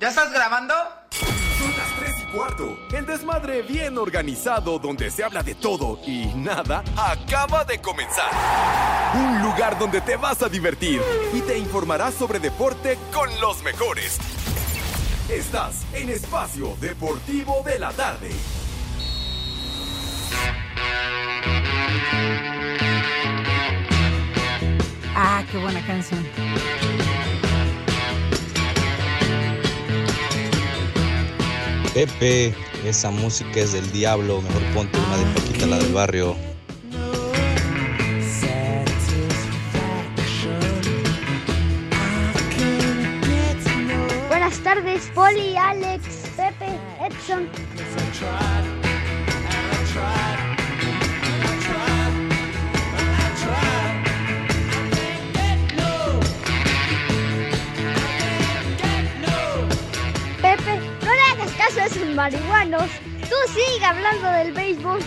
¿Ya estás grabando? Son las 3 y cuarto. El desmadre bien organizado donde se habla de todo y nada acaba de comenzar. Un lugar donde te vas a divertir y te informarás sobre deporte con los mejores. Estás en Espacio Deportivo de la Tarde. Ah, qué buena canción. Pepe, esa música es del diablo, mejor ponte una de Paquita, la del barrio. Buenas tardes, Poli, Alex, Pepe, Edson. Esos marihuanos. Tú sigue hablando del béisbol.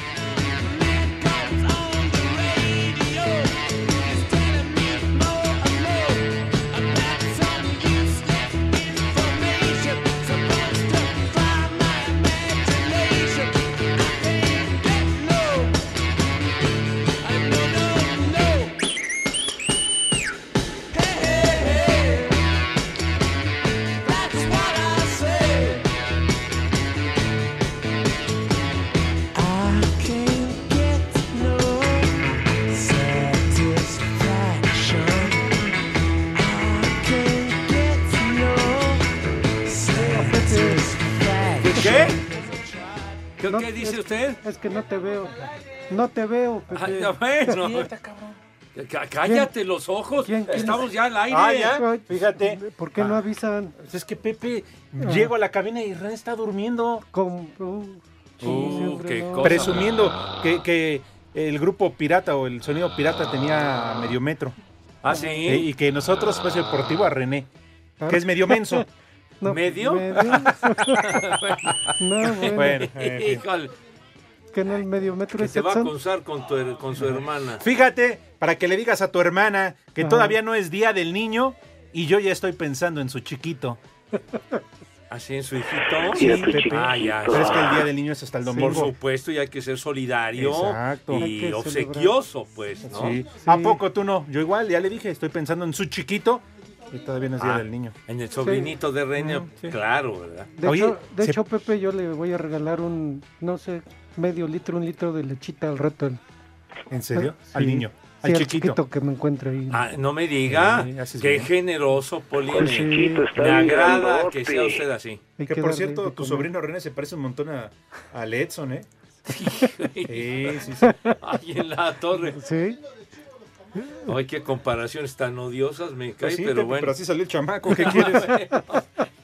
¿Qué, No, qué dice es- usted? Es que no te veo. No te veo, Pepe. Bueno. Cállate los ojos. quién Estamos es? ya al aire. Ah, ya. Fíjate. ¿Por qué no avisan? Pues es que Pepe, llego a la cabina y Ren está durmiendo. Con, uh, sí, Uh, siempre qué no. cosa. Presumiendo que, que el grupo pirata o el sonido pirata tenía medio metro. Ah, sí. Eh, Y que nosotros, pues, deportivo a René, que es medio menso. No, ¿Medio? no, bueno. Híjole, que no el medio metro que es te va a acusar con, tu, con su hermana. Fíjate, para que le digas a tu hermana que Ajá. todavía no es día del niño y yo ya estoy pensando en su chiquito. ¿Así en su hijito? Sí, Pepe. Ah, ya. Pero es que el día del niño es hasta el Por domingo. supuesto, y hay que ser solidario Exacto. Y obsequioso, pues, ¿no? Sí. Sí. ¿A poco tú no? Yo igual, ya le dije, estoy pensando en su chiquito y todavía no es día Ah, del niño. En el sobrinito de Reina, Mm, sí. claro, ¿verdad? De, Oye, hecho, de se- hecho, Pepe, yo le voy a regalar un, no sé, medio litro, un litro de lechita al rato. ¿En serio? Sí. Al niño, Sí, al chiquito. que me encuentre ahí. Ah, no me diga, qué bien. generoso, Poli. Pues me- sí, Me agrada que sea usted así. hay Que por cierto, tu comer. sobrino René se parece un montón a, a Edson, ¿eh? Sí, sí, sí. Ahí en la torre. Sí, Ay, qué comparaciones tan odiosas me cae, Pues sí, pero Pepe, bueno. pero así salió el chamaco, ¿qué quieres?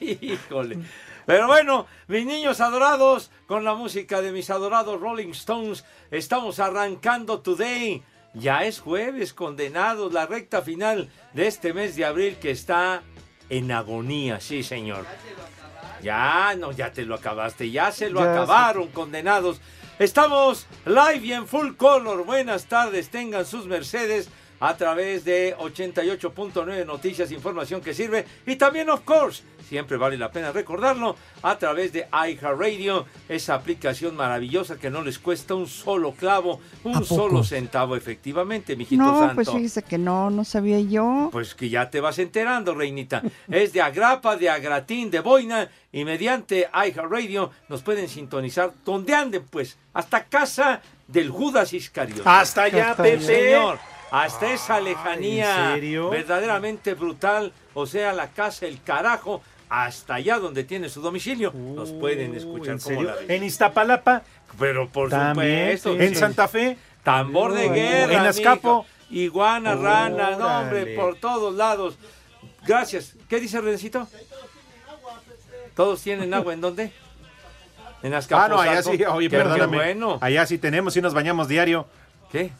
Híjole. Pero bueno, mis niños adorados, con la música de mis adorados Rolling Stones, estamos arrancando today. Ya es jueves, condenados, la recta final de este mes de abril que está en agonía, sí, señor. Ya, no, ya te lo acabaste, ya se lo Ya acabaron, condenados. Estamos live y en full color. Buenas tardes, tengan sus Mercedes a través de 88.9 Noticias, información que sirve. Y también, of course, siempre vale la pena recordarlo, a través de iHeartRadio, esa aplicación maravillosa que no les cuesta un solo clavo, ¿A un solo centavo, efectivamente, mijito No, santo. pues fíjese que no, no sabía yo. Pues que ya te vas enterando, reinita. Es de Agrapa, de Agratín, de Boina y mediante iHeartRadio nos pueden sintonizar donde anden, pues, hasta casa del Judas Iscariote. Hasta allá, Pepe. allá. Señor, hasta esa lejanía verdaderamente brutal, o sea, la casa, el carajo, hasta allá donde tiene su domicilio, nos pueden escuchar ¿En como serio? la. En Iztapalapa, Pero por también, supuesto, en sí. Santa Fe, Tambor de En guerra. en Azcapo. Iguana, rana, no, hombre, por todos lados. Gracias. ¿Qué dice Rencito? ¿Todos tienen agua en dónde? En Ah, Azcapotzalco. no, allá sí, oye, perdóname. bueno. Allá sí tenemos, sí nos bañamos diario. ¿Qué?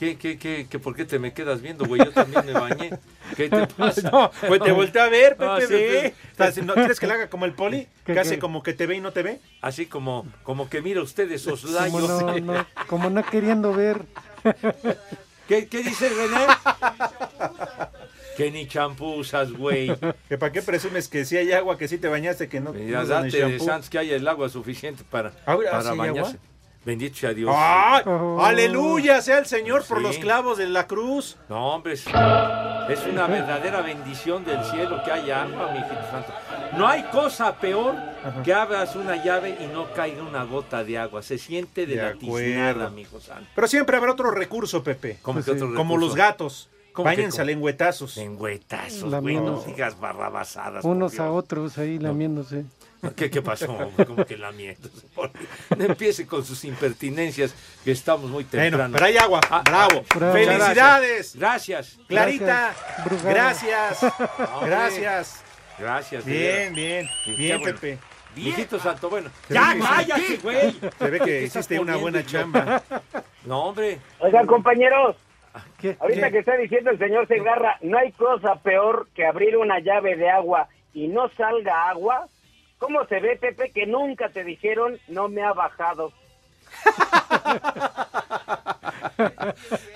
¿Qué, qué, qué, qué, por qué te me quedas viendo, güey? Yo también me bañé. ¿Qué te pasa? No, pues te volteé a ver, Pepe. Ah, ¿sí? Pepe. Estás- ¿No quieres que le haga como el poli? ¿Qué, Que hace como que te ve y no te ve. Así como, como que mira usted esos Como no, no, como no queriendo ver. ¿Qué, ¿Qué dice René? que ni champú usas, güey. Que para qué presumes que sí hay agua, que sí te bañaste, que no. Mira, no date de? Santos que haya el agua suficiente para, Ahora, para ¿sí hay bañarse. agua? Bendito sea Dios. ¡Ay! Oh. ¡Aleluya! Sea el Señor por Sí. los clavos de la cruz. No, hombre, es, es una verdadera bendición del cielo que haya agua, mi hijito santo. No hay cosa peor que abras una llave y no caiga una gota de agua. Se siente de, De la tiznada, mi hijo santo. Pero siempre habrá otro recurso, Pepe. ¿Cómo Pues que sí. otro Como los gatos. ¿Cómo que Báñense cómo? a lengüetazos. Lengüetazos, güey, no digas barrabasadas. Unos a otros ahí lamiéndose. ¿Qué, qué pasó? hombre? ¿Cómo que? Por Dios. No empiece con sus impertinencias, que estamos muy Bueno, temprano. pero hay agua. Ah, Bravo. Bravo. ¡Felicidades! Gracias. Clarita. Gracias. Gracias. Gracias. Gracias. Bien, bien. Bien, qué bueno. Pepe. Mijito santo, bueno. ¡Ya, cállate, güey! Se ve ¿Qué que hiciste una buena chamba. No, hombre. Oigan, compañeros, ¿Qué? ahorita ¿Qué? que está diciendo el señor Segarra, no hay cosa peor que abrir una llave de agua y no salga agua. ¿Cómo se ve, Pepe, que nunca te dijeron no me ha bajado?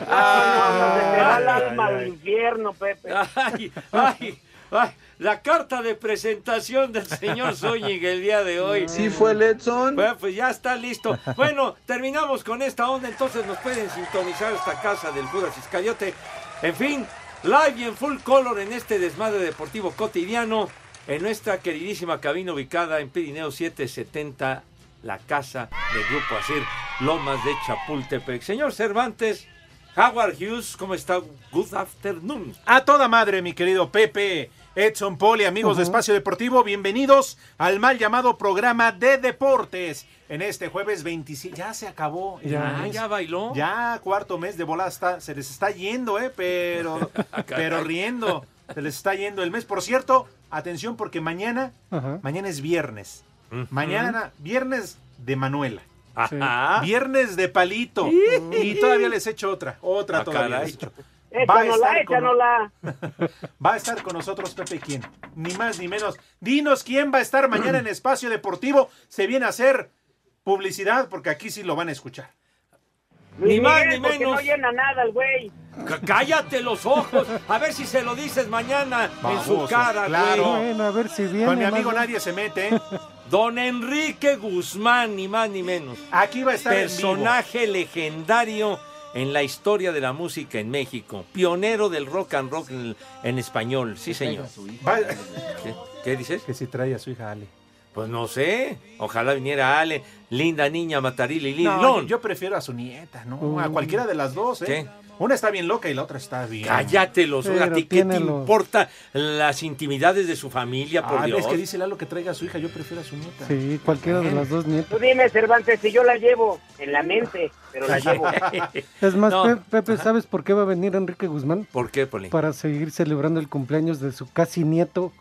Ah, no, no, se te va el Ay, alma ay, al ay. infierno, Pepe. Ay, ay, ay. La carta de presentación del señor Zúñiga el día de hoy. Sí fue el Edson. Bueno, pues ya está listo. Bueno, terminamos con esta onda, entonces nos pueden sintonizar esta casa del Judas Iscariote. En fin, live y en full color en este desmadre deportivo cotidiano, en nuestra queridísima cabina ubicada en Pirineo 770, la casa del Grupo Asir, Lomas de Chapultepec. Señor Cervantes, Howard Hughes, ¿cómo está? Good afternoon. A toda madre, mi querido Pepe. Edson Poli, amigos de Espacio Deportivo, bienvenidos al mal llamado programa de deportes. En este jueves 27, ya se acabó. Ya. Mes. ya bailó. Ya, cuarto mes de volada está- se les está yendo, ¿eh? Pero, pero riendo. Se les está yendo el mes. Por cierto, atención porque mañana, Ajá. mañana es viernes. Mañana, viernes de Manuela. Ajá. Viernes de palito. Y todavía les echo otra. Otra Ah, todavía les echo. Va a Échanosla, estar con-. Va a estar con nosotros Pepe quién. Ni más ni menos. Dinos quién va a estar mañana en Espacio Deportivo. Se viene a hacer publicidad porque aquí sí lo van a escuchar. Ni más ni menos. no llena nada el güey. C- Cállate los ojos. A ver si se lo dices mañana en su cara, claro. güey. Bueno, a ver si viene. Con mi amigo nadie se mete. ¿eh? Don Enrique Guzmán, ni más ni menos. Aquí va a estar en vivo. Personaje legendario en la historia de la música en México. Pionero del rock and roll en, en español. Sí, señor. ¿Qué, ¿Qué dices? que si trae a su hija Ale. Pues no sé. Ojalá viniera Ale. Linda niña Matarili Lili. No, yo, prefiero a su nieta, ¿no? Uh. A cualquiera de las dos, ¿eh? ¿Qué? Una está bien loca y la otra está bien. Cállate los. ¿A ti qué te importa las intimidades de su familia, por Ah, Dios? es que dice Lalo que traiga a su hija, yo prefiero a su nieta. Sí, cualquiera de las dos nietas. Tú dime, Cervantes, si yo la llevo en la mente, pero la llevo. Es más, No. Pe- Pepe, ¿sabes por qué va a venir Enrique Guzmán? ¿Por qué, Poli? Para seguir celebrando el cumpleaños de su casi nieto,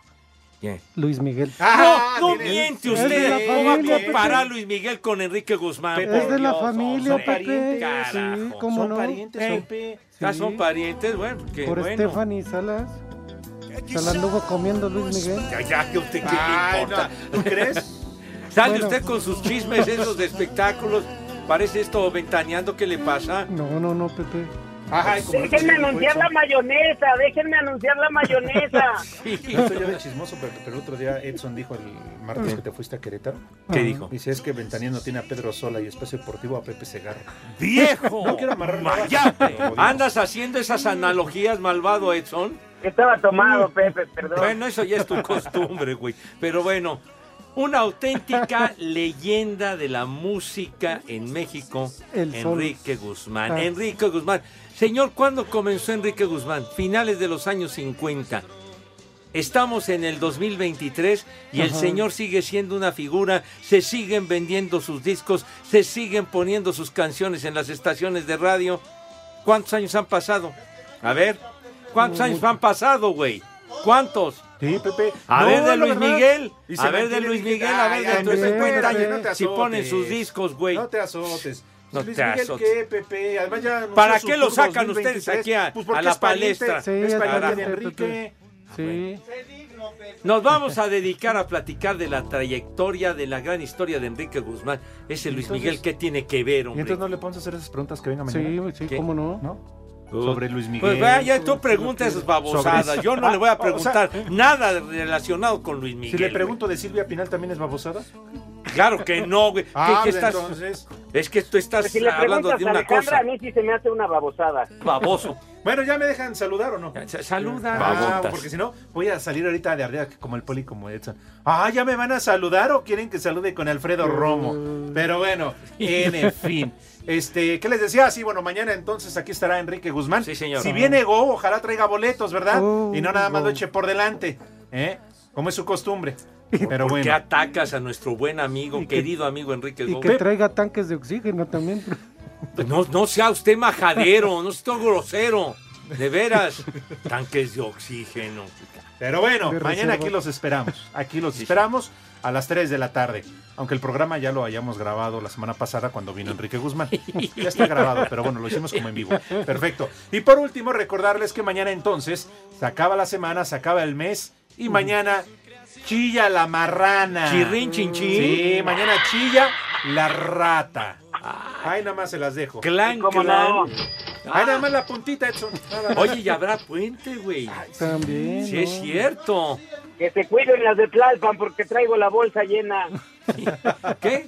¿Qué? Luis Miguel. Ah, no, no miente usted. ¿Cómo va a comparar a. Luis Miguel con Enrique Guzmán? Pepe, Es de la Dios, familia, son Pepe. parientes, Sí. ¿cómo Son no? parientes, Eh. son pe- Ya Sí. son parientes, bueno, qué Por bueno. Stephanie Salas. Se la anduvo comiendo Luis Miguel. Ya, ya, que usted qué le Ay, importa. no, ¿Tú crees? Sale Bueno. usted con sus chismes esos de espectáculos. Parece esto ventaneando, ¿qué le pasa? No, no, no, Pepe. Déjenme anunciar la mayonesa, déjenme anunciar la mayonesa. No estoy yo de chismoso, pero, pero el otro día Edson dijo el martes que te fuiste a Querétaro. ¿Qué dijo? Dice, es que Ventaneando tiene a Pedro Sola y Espacio Deportivo a Pepe Segarra. ¡Viejo! No quiero amarrar. ¿Andas haciendo esas analogías, malvado Edson? Estaba tomado, Pepe, perdón. Bueno, eso ya es tu costumbre, güey. Pero bueno, una auténtica leyenda de la música en México, El sol. Enrique Guzmán. Ah. Enrique Guzmán. Señor, ¿cuándo comenzó Enrique Guzmán? Finales de los años 50. Estamos en el 2023 y el señor sigue siendo una figura, se siguen vendiendo sus discos, se siguen poniendo sus canciones en las estaciones de radio. ¿Cuántos años han pasado? A ver, ¿cuántos años han pasado, güey? ¿Cuántos? Sí, Pepe. A No, ver de Luis verdad. Miguel. A ver de Luis. Miguel, a ver de ay, tu Pepe, 50 oye, no años. Si ponen sus discos, güey. No te azotes. No Luis te Miguel, azotes. ¿qué, Pepe? Además ya anunció ¿Para qué lo sacan 2023. ustedes aquí a- Pues a la palestra? Sí, es de Enrique. Sí. Nos vamos a dedicar a platicar de la trayectoria, de la gran historia de Enrique Guzmán. Ese Luis Entonces- Miguel, ¿qué tiene que ver, Y hombre? entonces no le podemos hacer esas preguntas que venga mañana. Sí, sí, ¿Qué? cómo no. ¿No? Sobre Luis Miguel. Pues vaya, tú preguntas esas babosadas. Yo no le voy Ah, a o sea, preguntar nada relacionado con Luis Miguel. Si le pregunto de Silvia Pinal, ¿también es babosada? Claro que no, güey. ¿Qué- Ah, qué estás- entonces... Es que tú estás si hablando de una Alejandra, cosa. a mí sí se me hace una babosada. Baboso. Bueno, ¿ya me dejan saludar o no? Sa- Saluda. Ah, babotas. porque si no, voy a salir ahorita de arriba como el poli, como Edson. Ah, ¿ya me van a saludar o quieren que salude con Alfredo Romo? Pero bueno, en fin. Este, ¿qué les decía? Sí, bueno, mañana entonces aquí estará Enrique Guzmán. Sí, señor. Si viene Go, ojalá traiga boletos, ¿verdad? Oh, y no nada más lo eche por delante, ¿eh? Como es su costumbre. Pero ¿Por qué bueno. atacas a nuestro buen amigo, Y que- querido amigo Enrique Y Gómez? que traiga tanques de oxígeno también. Pues No, no sea usted majadero, no sea usted grosero. De veras. Tanques de oxígeno. Pero bueno, De mañana reserva. aquí los esperamos. Aquí los Sí. esperamos a las 3 de la tarde. Aunque el programa ya lo hayamos grabado la semana pasada cuando vino Enrique Guzmán. Ya está grabado, pero bueno, lo hicimos como en vivo. Perfecto. Y por último, recordarles que mañana entonces se acaba la semana, se acaba el mes y mañana chilla la marrana. Chirrin, chin, chin. Sí, mañana chilla la rata. Ay, nada más se las dejo. Clan, ¿Cómo clan. no? Ay, nada más la puntita, Edson. Oye, ya habrá puente, güey. También. Sí, ¿no? es cierto. Que se cuiden las de Tlalpan porque traigo la bolsa llena. ¿Qué?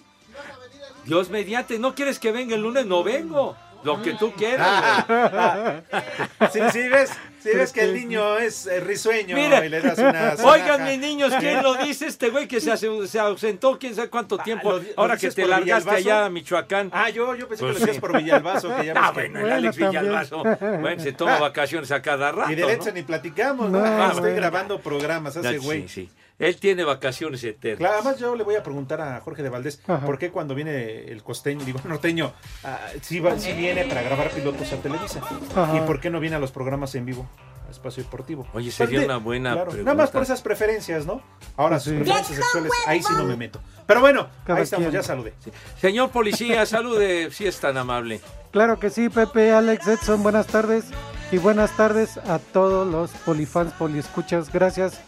Dios mediante, ¿no quieres que venga el lunes? No vengo. Lo que tú quieras, güey. Sí, sí, ves, sí, ves que el niño es eh, risueño Mire, y le das una Oigan, mis niños, ¿quién lo dice? Este güey que se, ausentó quién sabe cuánto tiempo. ¿lo di- lo ahora que te largaste allá a Michoacán. Ah, yo, yo pensé Pues que lo decías sí. por Villalbazo, que ya Ah, bueno, el Alex también. Villalbazo. Bueno, se toma vacaciones a cada rato. Y de ni platicamos, ¿no? Ah, estoy bueno. grabando programas, hace Sí, güey. sí. Él tiene vacaciones eternas. Claro, además yo le voy a preguntar a Jorge de Valdés, Ajá. ¿por qué cuando viene el costeño, digo, norteño, ah, sí, va- sí viene para grabar pilotos a Televisa? Ajá. ¿Y por qué no viene a los programas en vivo? a Espacio Deportivo. Oye, sería una buena claro, pregunta. Nada más por esas preferencias, ¿no? Ahora, sus Sí. preferencias sexuales, ahí sí no me meto. Pero bueno, Cada ahí estamos, quien. ya saludé. Señor policía, salude, si es tan amable. Claro que sí, Pepe, Alex, Edson, buenas tardes. Y buenas tardes a todos los polifans, poliescuchas. Gracias,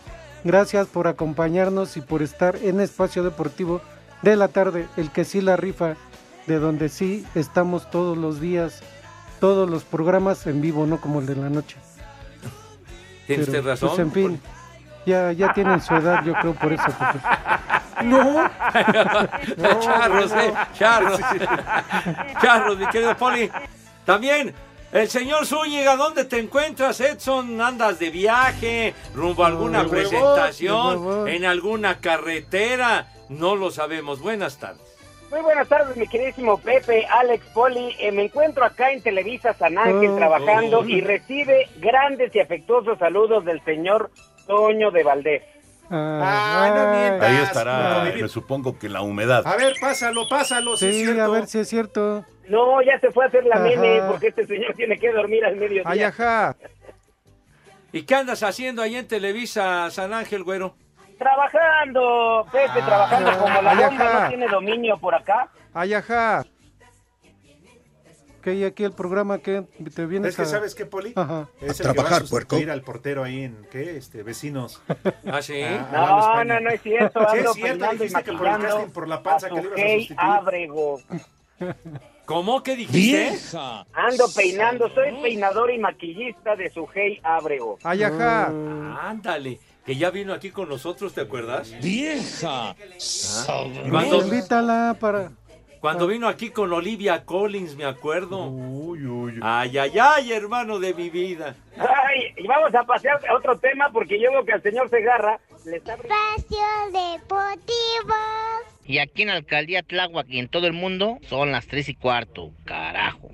gracias por acompañarnos y por estar en Espacio Deportivo de la tarde, el que sí la rifa, de donde sí estamos todos los días, todos los programas en vivo, no como el de la noche. Tiene Pero, usted razón. Pues en fin, ya, ya tienen su edad, yo creo por eso. Pepe. No, charros, eh, charros. charros, mi querido Poli. También, el señor Zúñiga, ¿dónde te encuentras, Edson? ¿Andas de viaje, rumbo a alguna presentación, en alguna carretera? No lo sabemos. Buenas tardes. Muy buenas tardes, mi queridísimo Pepe, Alex, Poli. Eh, me encuentro acá en Televisa San Ángel Oh. trabajando Oh. y recibe grandes y afectuosos saludos del señor Toño de Valdés. Ah, no mientas. Ahí no, estará, me supongo que la humedad. A ver, pásalo, pásalo, si es Sí, cierto. a ver si es cierto. No, ya se fue a hacer la Ajá. meme porque este señor tiene que dormir al mediodía. Ay, ajá. ¿Y qué andas haciendo ahí en Televisa San Ángel, güero? Trabajando, Pepe, trabajando Ah, como la ay, bomba ajá. no tiene dominio por acá. Ay, ajá. Que hay aquí el programa que te vienes Es que, a... ¿sabes qué, Poli? Ajá. Es A el que va trabajar, a sustituir puerco. al portero ahí en, ¿qué? Este, vecinos. Ah, sí. Ah, No, España. no, no es cierto. Sí, Ando es cierto, peinando y dijiste que por el maquillando casting por la panza a que le ibas a Hey sustituir. Ábrego. ¿Cómo que dijiste? Ando peinando, soy peinador y maquillista de su Hey Ábrego. Ay, ajá. Ándale, que ya vino aquí con nosotros, ¿te acuerdas? ¡Vieja! Cuando, Invítala para... cuando vino aquí con Olivia Collins, me acuerdo. Uy, uy, uy. Ay, ay, ay, hermano de mi vida. Ay, y vamos a pasear a otro tema porque yo veo que al señor Segarra le está Espacio Deportivo. Y aquí en la Alcaldía Tláhuac y en todo el mundo son las 3 y cuarto. Carajo.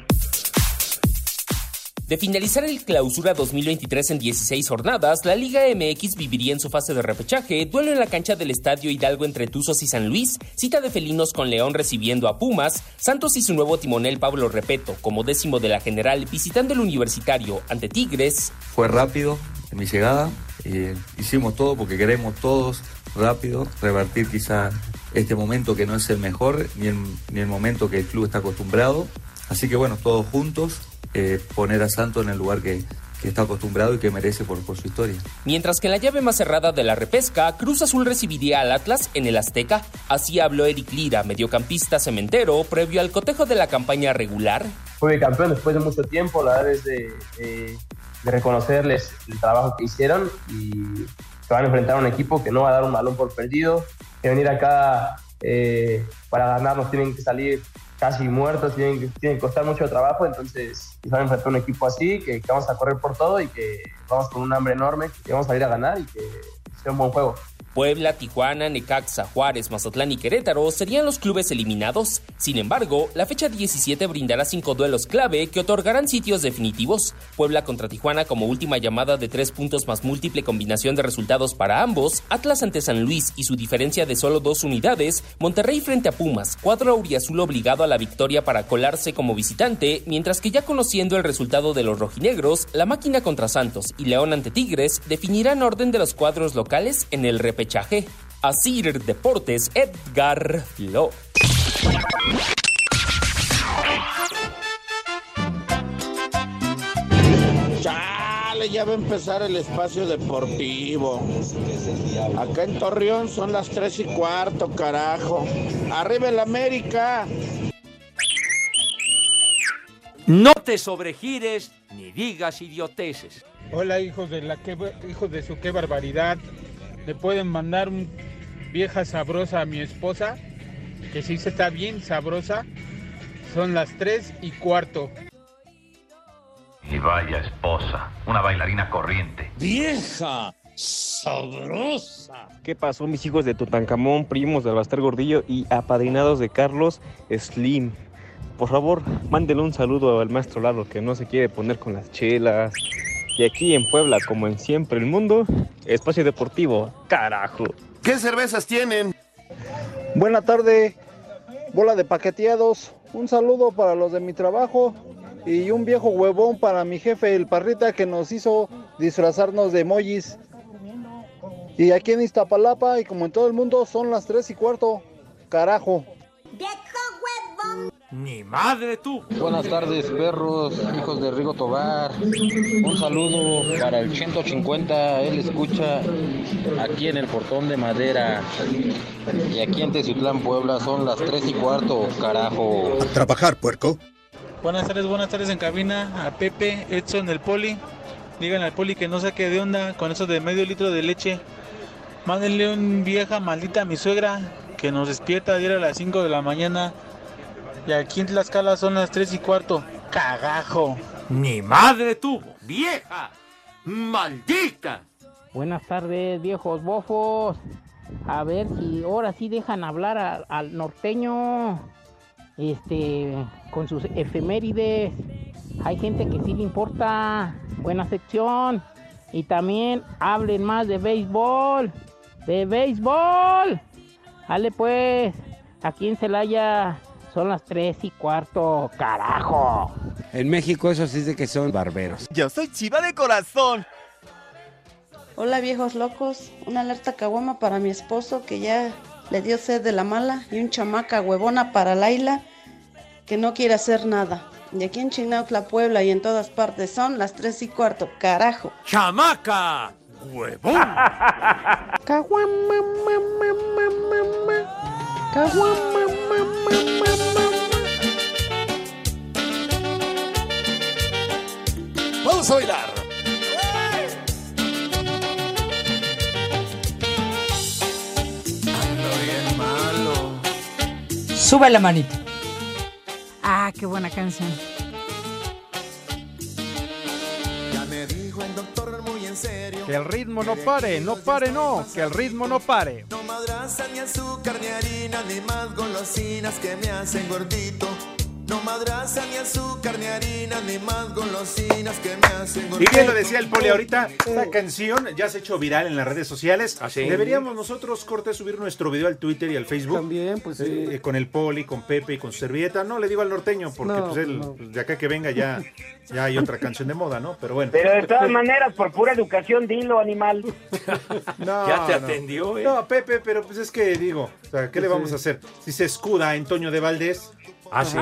De finalizar el clausura 2023 en 16 jornadas, la Liga MX viviría en su fase de repechaje, duelo en la cancha del Estadio Hidalgo entre Tuzos y San Luis, cita de felinos con León recibiendo a Pumas, Santos y su nuevo timonel Pablo Repeto como décimo de la general visitando el universitario ante Tigres, Fue rápido en mi llegada. Eh, hicimos todo porque queremos todos rápido revertir quizá este momento que no es el mejor ni el, ni el momento que el club está acostumbrado. Así que bueno, todos juntos, eh, poner a Santos en el lugar que, que está acostumbrado y que merece por, por su historia. Mientras que en la llave más cerrada de la repesca, Cruz Azul recibiría al Atlas en el Azteca. Así habló Eric Lira, mediocampista cementero, previo al cotejo de la campaña regular. Fui campeón después de mucho tiempo, la verdad es de, de, de reconocerles el trabajo que hicieron y se van a enfrentar a un equipo que no va a dar un balón por perdido, que venir acá eh, para ganarnos tienen que salir casi muertos, tienen que, tienen que costar mucho trabajo, entonces van a enfrentar a un equipo así, que, que, vamos a correr por todo y que vamos con un hambre enorme, que vamos a ir a ganar y que sea un buen juego. Puebla, Tijuana, Necaxa, Juárez, Mazatlán y Querétaro serían los clubes eliminados. Sin embargo, la fecha 17 brindará cinco duelos clave que otorgarán sitios definitivos. Puebla contra Tijuana como última llamada de tres puntos más múltiple combinación de resultados para ambos. Atlas ante San Luis y su diferencia de solo dos unidades. Monterrey frente a Pumas. Cuadro auriazul obligado a la victoria para colarse como visitante. Mientras que ya conociendo el resultado de los rojinegros, la máquina contra Santos y León ante Tigres definirán orden de los cuadros locales en el repechaje. Asir Deportes, Edgar Flo. Chale, ya va a empezar el espacio deportivo. Acá en Torreón son las tres y cuarto, carajo. Arriba el América. No te sobregires ni digas idioteces. Hola, hijos de la que hijos de su qué barbaridad. Le pueden mandar un vieja sabrosa a mi esposa, que sí se está bien sabrosa. Son las tres y cuarto. Y vaya esposa, una bailarina corriente. ¡Vieja! ¡Sabrosa! ¿Qué pasó, mis hijos de Tutankamón, primos del Bastar Gordillo y apadrinados de Carlos Slim? Por favor, mándenle un saludo al maestro Lalo que no se quiere poner con las chelas. Y aquí en Puebla, como en siempre el mundo, espacio deportivo, carajo. ¿Qué cervezas tienen? Buena tarde, bola de paqueteados. Un saludo para los de mi trabajo y un viejo huevón para mi jefe, el parrita, que nos hizo disfrazarnos de emojis. Y aquí en Iztapalapa, y como en todo el mundo, son las tres y cuarto. Carajo. Ni madre tú. Buenas tardes, perros, hijos de Rigo Tobar. Un saludo para el 150, él escucha aquí en el portón de madera. Y aquí en Teciutlán, Puebla, son las 3 y cuarto, carajo. A trabajar, puerco. Buenas tardes, buenas tardes en cabina. A Pepe, Edson, el Poli. Díganle al Poli que no saque de onda con eso de medio litro de leche. Mándenle un vieja maldita a mi suegra que nos despierta ayer a las 5 de la mañana. Y aquí en Tlaxcala son las 3 y cuarto. ¡Cagajo! ¡Mi madre tuvo! ¡Vieja! ¡Maldita! Buenas tardes, viejos bofos. A ver si ahora sí dejan hablar a, al norteño. Este, con sus efemérides. Hay gente que sí le importa. Buena sección. Y también hablen más de béisbol. De béisbol. Dale pues. Aquí en Celaya son las tres y cuarto, carajo. En México eso sí de que son barberos. Yo soy chiva de corazón. Hola viejos locos, una alerta caguama para mi esposo que ya le dio sed de la mala y un chamaca huevona para Laila que no quiere hacer nada. Y aquí en Chignautla, Puebla y en todas partes son las tres y cuarto, carajo. ¡Chamaca! ¡Huevón! Caguama, mamá, mamá, mamá. Caguama, mamá, Vamos a bailar. Sube la manita. Ah, qué buena canción. Ya me dijo el doctor muy en serio. Que el ritmo no pare, no pare, no, que el ritmo no pare. No madraza ni azúcar ni harina ni más golosinas que me hacen gordito. No madraza ni azúcar ni harina ni más golosinas que me hacen Y bien lo decía el Poli ahorita, esta canción ya se ha hecho viral en las redes sociales. ¿Ah, sí? Deberíamos nosotros, Corte, subir nuestro video al Twitter y al Facebook. También, pues sí. Eh, con el Poli, con Pepe y con su servilleta. No le digo al norteño, porque No, pues él, no. pues, de acá que venga ya, ya hay otra canción de moda, ¿no? Pero bueno. Pero de todas maneras, por pura educación, dilo, animal. No, Ya te no. atendió, ¿eh? No, Pepe, pero pues es que digo, o sea, ¿qué le vamos a hacer? Si se escuda en Toño de Valdés. Ah, sí.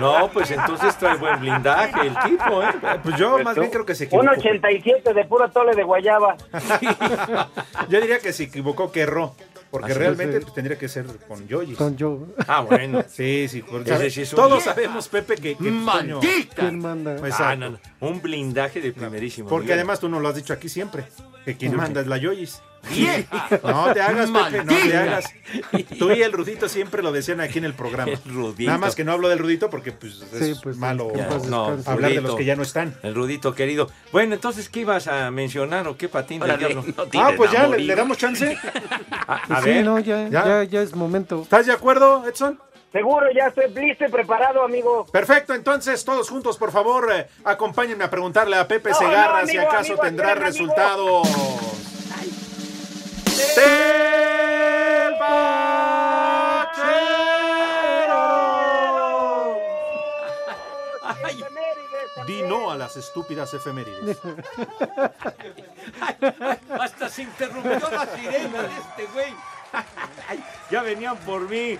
No, pues entonces trae buen blindaje el tipo, ¿eh? Pues yo más bien creo que se equivocó. Un 87 de puro tole de guayaba. Yo diría que se equivocó que erró. Porque sí, realmente sí. pues, tendría que ser con Yoyis. Con yo. Ah, bueno. Sí, sí. porque sí todos sabemos, Pepe, que, que ¡Maldita! ¿Quién manda? Exacto. Ah, no, no. Un blindaje de primerísimo Porque además tú nos lo has dicho aquí siempre. Que quien manda es la Yoyis. ¡Vieja! No te hagas, Pepe, no te hagas. Tú y el Rudito siempre lo decían aquí en el programa. El Rudito. Nada más que no hablo del Rudito porque pues, es Sí, pues, malo No, hablar de los que ya no están. El Rudito querido. Bueno, entonces, ¿qué ibas a mencionar o qué patín no Ah, pues ya, ¿le, damos chance? A, a Pues sí, ver, no, ya, ¿Ya? ya, ya es momento. ¿Estás de acuerdo, Edson? Seguro, ya estoy listo y preparado, amigo. Perfecto, entonces todos juntos, por favor, eh, acompáñenme a preguntarle a Pepe No, Segarra no, si acaso amigo, tendrá resultados. ¡Del Bachero! Di no a las estúpidas efemérides. hasta se interrumpió la sirena de este güey. Ay, ya venían por mí.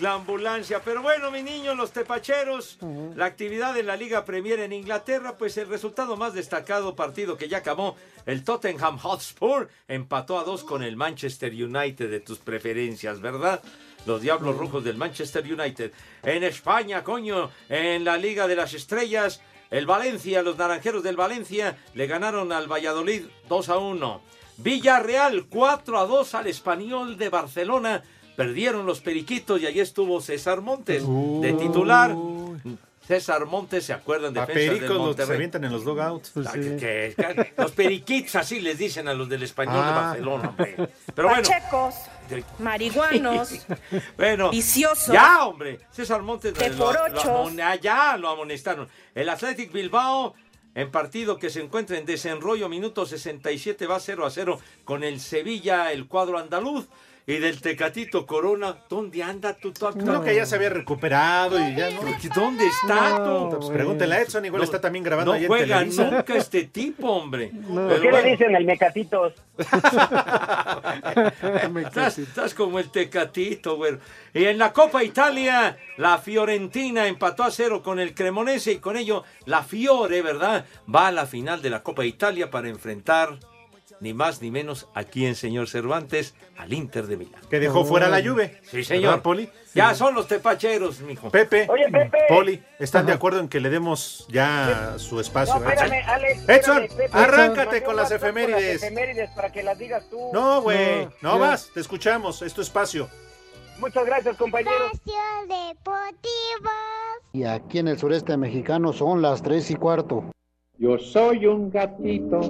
La ambulancia. Pero bueno, mi niño, los tepacheros, la actividad en la Liga Premier en Inglaterra, pues el resultado más destacado partido que ya acabó, el Tottenham Hotspur empató a dos con el Manchester United de tus preferencias, ¿verdad? Los Diablos Rojos del Manchester United. En España, coño, en la Liga de las Estrellas, el Valencia, los Naranjeros del Valencia, le ganaron al Valladolid 2 a 1. Villarreal 4 a 2 al Español de Barcelona. Perdieron los Periquitos y allí estuvo César Montes de titular. César Montes, ¿se acuerdan? A Defensa del pericos los que se Monterrey. avientan en los dogouts. Que- que- los periquitos, así les dicen a los del español de Ah. Barcelona, hombre. Pero bueno. Pachecos, de- marihuanos, bueno, viciosos. ya, hombre. César Montes De lo, por lo ya lo amonestaron. El Athletic Bilbao, en partido que se encuentra en desenrollo, minuto 67, va 0 a 0 con el Sevilla, el cuadro andaluz. Y del Tecatito Corona, ¿dónde anda tu tu- No, que ya se había recuperado y ya no. ¿Dónde está No, tú? pues pregúntele a Edson, igual No, está también grabando No ahí en juega nunca este tipo, hombre. ¿Por Pero qué bueno. le dicen el mecatitos? Estás, estás como el tecatito, güey. Y en la Copa Italia, la Fiorentina empató a cero con el Cremonese y con ello la Fiore, ¿verdad? Va a la final de la Copa Italia para enfrentar ni más ni menos aquí en señor Cervantes al Inter de Milán. Que dejó fuera la Juve. Sí, señor. ¿Verdad, Poli? Ya son los tepacheros, mijo. Pepe, Oye, Pepe. Poli, ¿están de acuerdo en que le demos ya su espacio? No, espérame, Alex. Edson, espérame, arráncate con las con efemérides. Las efemérides para que las digas tú. No, güey, No, no, vas, te escuchamos, es tu espacio. Muchas gracias, compañeros. Y aquí en el sureste mexicano son las 3 y cuarto. Yo soy un gatito.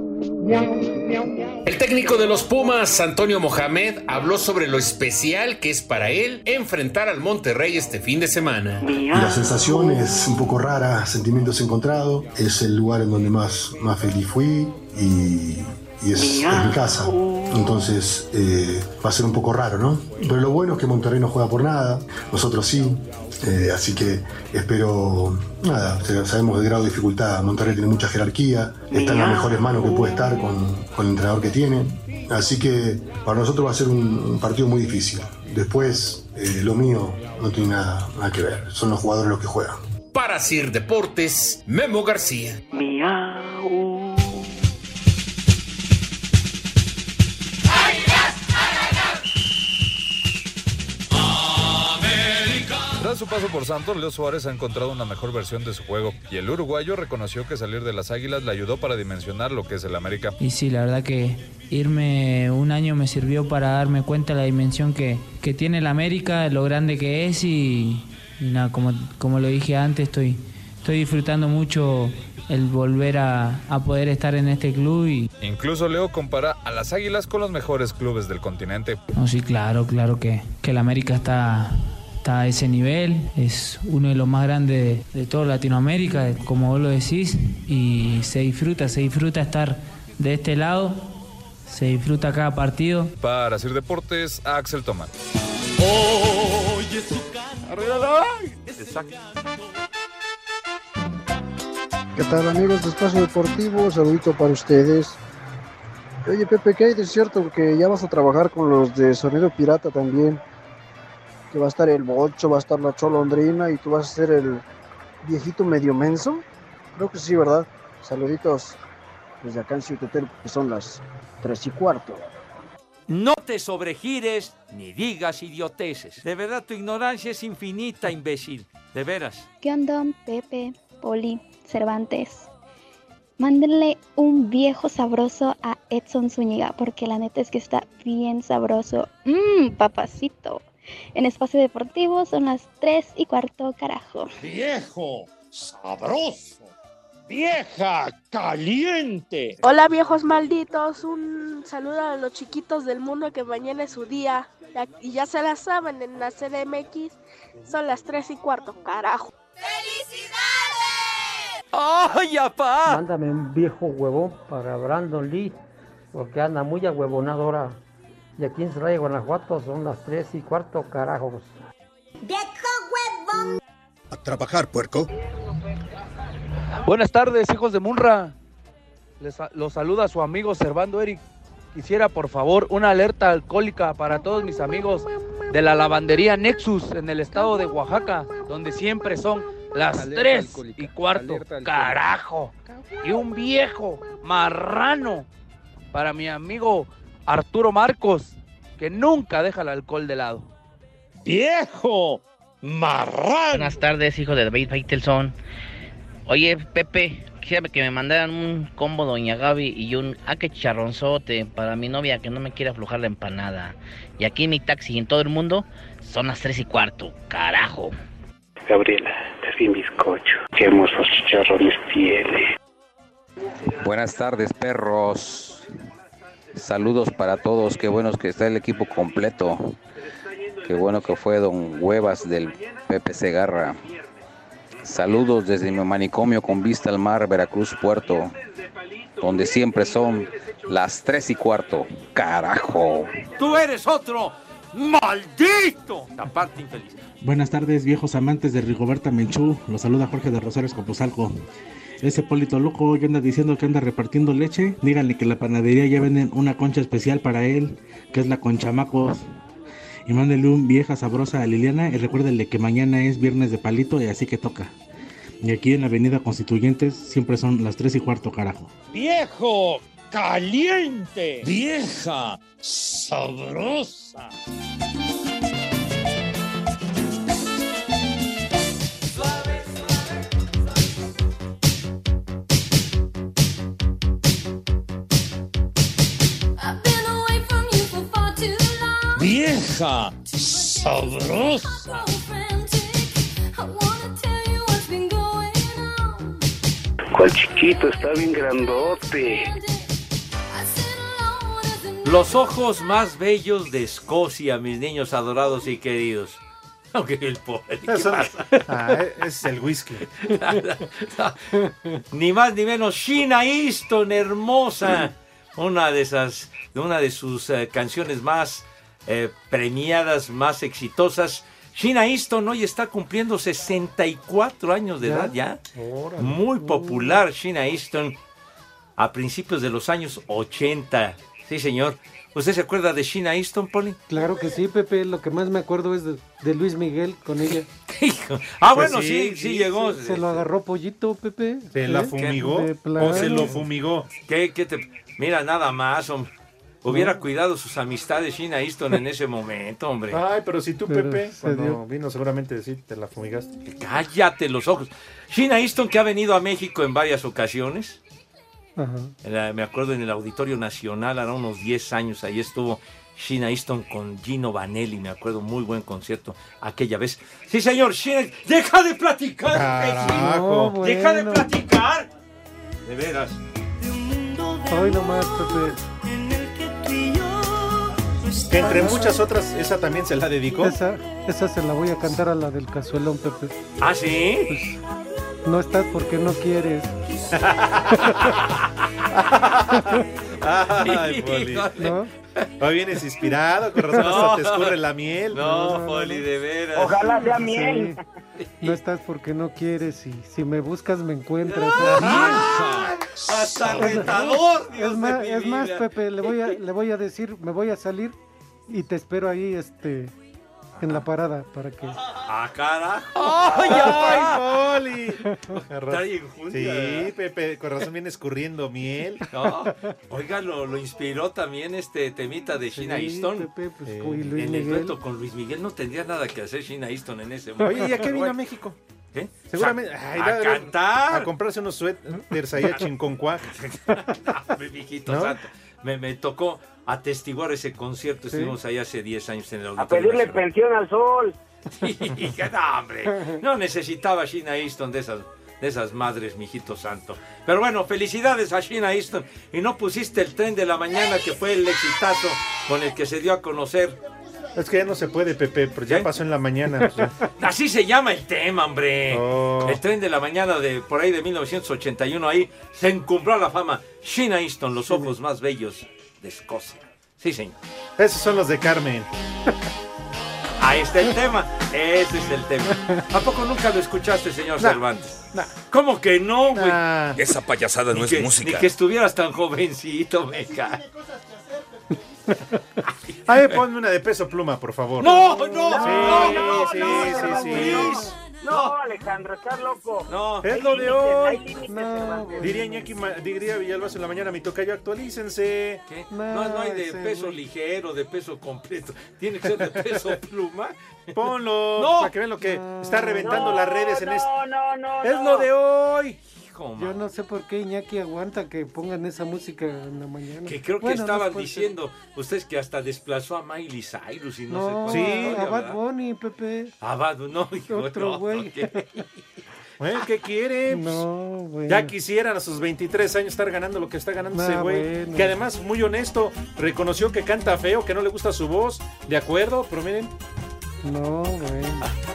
El técnico de los Pumas, Antonio Mohamed, habló sobre lo especial que es para él enfrentar al Monterrey este fin de semana. La sensación es un poco rara, sentimientos encontrados. Es el lugar en donde más, más feliz fui y, y es, es mi casa. Entonces eh, va a ser un poco raro, ¿no? Pero lo bueno es que Monterrey no juega por nada, nosotros sí. Eh, así que espero, nada, sabemos el grado de dificultad. Monterrey tiene mucha jerarquía, está en las mejores manos que puede estar con, con el entrenador que tiene. Así que para nosotros va a ser un, un partido muy difícil. Después, eh, lo mío no tiene nada, nada que ver, son los jugadores los que juegan. Para Sir Deportes, Memo García. Tras paso por Santos, Leo Suárez ha encontrado una mejor versión de su juego y el uruguayo reconoció que salir de las Águilas le ayudó para dimensionar lo que es el América. Y sí, la verdad que irme un año me sirvió para darme cuenta de la dimensión que, que tiene el América, lo grande que es y, y nada, como, como lo dije antes, estoy, estoy disfrutando mucho el volver a, a poder estar en este club y Incluso Leo compara a las Águilas con los mejores clubes del continente. no, sí, claro, claro que, que el América está, está a ese nivel, es uno de los más grandes de, de toda Latinoamérica, como vos lo decís, y se disfruta, se disfruta estar de este lado, se disfruta cada partido. Para hacer deportes, Axel Tomás. Exacto. ¿Qué tal amigos de Espacio Deportivo? Saludito para ustedes. Oye Pepe, ¿qué hay de cierto que ya vas a trabajar con los de Sonido Pirata también? Que va a estar el Bocho, va a estar la Cholondrina y tú vas a ser el viejito medio menso. Creo que sí, ¿verdad? Saluditos desde acá en Ciutetel, que son las tres y cuarto. No te sobregires ni digas idioteces. De verdad, tu ignorancia es infinita, imbécil. De veras. ¿Qué onda, Pepe, Poli, Cervantes? Mándenle un viejo sabroso a Edson Zúñiga, porque la neta es que está bien sabroso. Mmm, papacito. En Espacio Deportivo son las 3 y cuarto, carajo. Viejo, sabroso, vieja, caliente. Hola viejos malditos, un saludo a los chiquitos del mundo que mañana es su día Ya- y ya se la saben en la CDMX, son las 3 y cuarto, carajo. ¡Ay, apá! Mándame un viejo huevón para Brandon Lee, porque anda muy ahuevonado ahora. Y aquí en Celaya, Guanajuato, son las 3 y cuarto, carajos. A trabajar, puerco. Buenas tardes, hijos de Munra. Les los saluda su amigo Servando Eric. Quisiera, por favor, una alerta alcohólica para todos mis amigos de la lavandería Nexus en el estado de Oaxaca, donde siempre son las Alerta 3 alcohólica, y cuarto. Carajo. Y un viejo marrano para mi amigo Arturo Marcos, que nunca deja el alcohol de lado. ¡Viejo! ¡Marrano! Buenas tardes, hijo de David Faitelson. Oye, Pepe, quisiera que me mandaran un combo Doña Gaby y un ah, qué chicharronzote para mi novia que no me quiere aflojar la empanada. Y aquí en mi taxi y en todo el mundo son las tres y cuarto. ¡Carajo! Gabriela, te vi bizcocho. Qué hermosos chicharrones tiene. Buenas tardes, perros. Saludos para todos. Qué bueno que está el equipo completo. Qué bueno que fue Don Huevas del Pepe Segarra. Saludos desde mi manicomio con vista al mar, Veracruz Puerto, donde siempre son las tres y cuarto. Carajo. ¡Tú eres otro! ¡Maldito! Aparte infeliz. Buenas tardes, viejos amantes de Rigoberta Menchú. Los saluda Jorge de Rosales Copuzalco. Ese Polito loco hoy anda diciendo que anda repartiendo leche. Díganle que la panadería ya venden una concha especial para él, que es la conchamacos. Y mándenle un vieja sabrosa a Liliana y recuérdenle que mañana es viernes de palito y así que toca. Y aquí en la Avenida Constituyentes siempre son las 3 y cuarto, carajo. Viejo, caliente. Vieja, sabrosa. Vieja, sabrosa. ¿Cuál chiquito? Está bien grandote. Los ojos más bellos de Escocia, mis niños adorados y queridos. Aunque el pobre. ¿qué Eso- pasa? Ah, es el whisky. ni más ni menos. Sheena Easton, hermosa. Una de esas, de una de sus eh, canciones más eh, premiadas, más exitosas. Sheena Easton hoy está cumpliendo 64 años de ¿Ya? edad ya. Órale. Muy popular Sheena Easton a principios de los años 80. Sí, señor. ¿Usted se acuerda de Sheena Easton, Poli? Claro que sí, Pepe. Lo que más me acuerdo es de, de Luis Miguel con ella. Ah, Pues bueno, sí, sí, llegó. Se, se lo agarró pollito, Pepe. ¿Se la ¿Eh? fumigó? De ¿O se lo fumigó? ¿Qué, qué te... Mira, nada más, hombre. Hubiera cuidado sus amistades Sheena Easton en ese momento, hombre. Ay, pero si tú, Pero Pepe, cuando dio. vino seguramente sí te la fumigaste. Cállate los ojos. Sheena Easton que ha venido a México en varias ocasiones. Ajá. En la- me acuerdo en el Auditorio Nacional, hará unos 10 años, ahí estuvo Sheena Easton con Gino Vanelli, me acuerdo, muy buen concierto aquella vez. Sí, señor, Sheena, deja de platicar, Carajo. imbécil. deja de bueno. platicar. De veras. Hoy nomás, Pepe. Que entre muchas otras, esa también se la dedicó. Esa, esa se la voy a cantar a la del cazuelón, Pepe. ¿Ah, sí? No estás porque no quieres. Ay, Poli. ¿No? Hoy vienes inspirado, con razón hasta te escurre la miel. No, Poli, de veras. Ojalá sea miel. Sí. No estás porque no quieres y si me buscas me encuentras. Hasta retador, Dios Es más, es más. Pepe, le voy a, le voy a decir, me voy a salir y te espero ahí, este, en la parada para que. ¡Ah, carajo! ¡Ay, ay, Poli! Trae Sí, ¿verdad? Pepe, con razón viene escurriendo miel. No, oiga, lo, lo inspiró también este temita de Sheena Sí, Easton. Pepe, pues, Eh, y Luis en el dueto con Luis Miguel no tendría nada que hacer Sheena Easton en ese momento. Oye, ¿y a qué vino a. México? ¿Qué? Seguramente. A, ay, a va- cantar. A comprarse unos suéteres ahí a Chinconcuac. Mi mijito ¿No? santo. Me, me tocó atestiguar ese concierto. Estuvimos ahí hace 10 años en el A Auditorio pedirle Nacional. pensión al sol. Sí, no, hombre. No necesitaba Sheena Easton de esas, de esas madres, mijito santo. Pero bueno, felicidades a Sheena Easton. Y no pusiste el tren de la mañana, que fue el exitazo con el que se dio a conocer. Es que ya no se puede, Pepe, pero ya ¿Qué? pasó en la mañana. pues. Así se llama el tema, hombre. Oh. El tren de la mañana de por ahí de 1981, ahí se encumbró a la fama. Sheena Easton, los ojos más bellos de Escocia. Sí, señor. Esos son los de Carmen. Ahí está el tema. Ese es el tema. ¿A poco nunca lo escuchaste, señor Nah, Cervantes? nah. ¿Cómo que no, güey? Esa payasada no Ni es que, música. ni que estuvieras tan jovencito, me cae. Ay, ponme una de peso pluma, por favor. No, no, Sí, no, sí, no, sí, no, sí. No, Alejandro, estás loco. No, Es lo de hoy. No. Diría Iñaki, diría Villalbazo en la mañana, mi tocayo, actualícense. ¿qué? No, No, no hay de peso ligero, de peso completo. Tiene que ser de peso pluma. Ponlo, No. para que vean lo que está reventando las redes en no, este... No, no, Es no. lo de hoy. Hijo, Yo no sé por qué Iñaki aguanta que pongan esa música en la mañana. Que creo que Bueno, no estaban diciendo ustedes que hasta desplazó a Miley Cyrus y no, sé No, cuánta Sí, historia, a Bad ¿verdad? Bunny, Pepe. A Bad no, hijo, Otro no, güey. no, que- Bueno, ¿qué quiere? No, bueno. Ya quisieran a sus 23 años estar ganando lo que está ganando ese Ah, güey. bueno. Que además, muy honesto, reconoció que canta feo, que no le gusta su voz. De acuerdo, pero miren. No, bueno.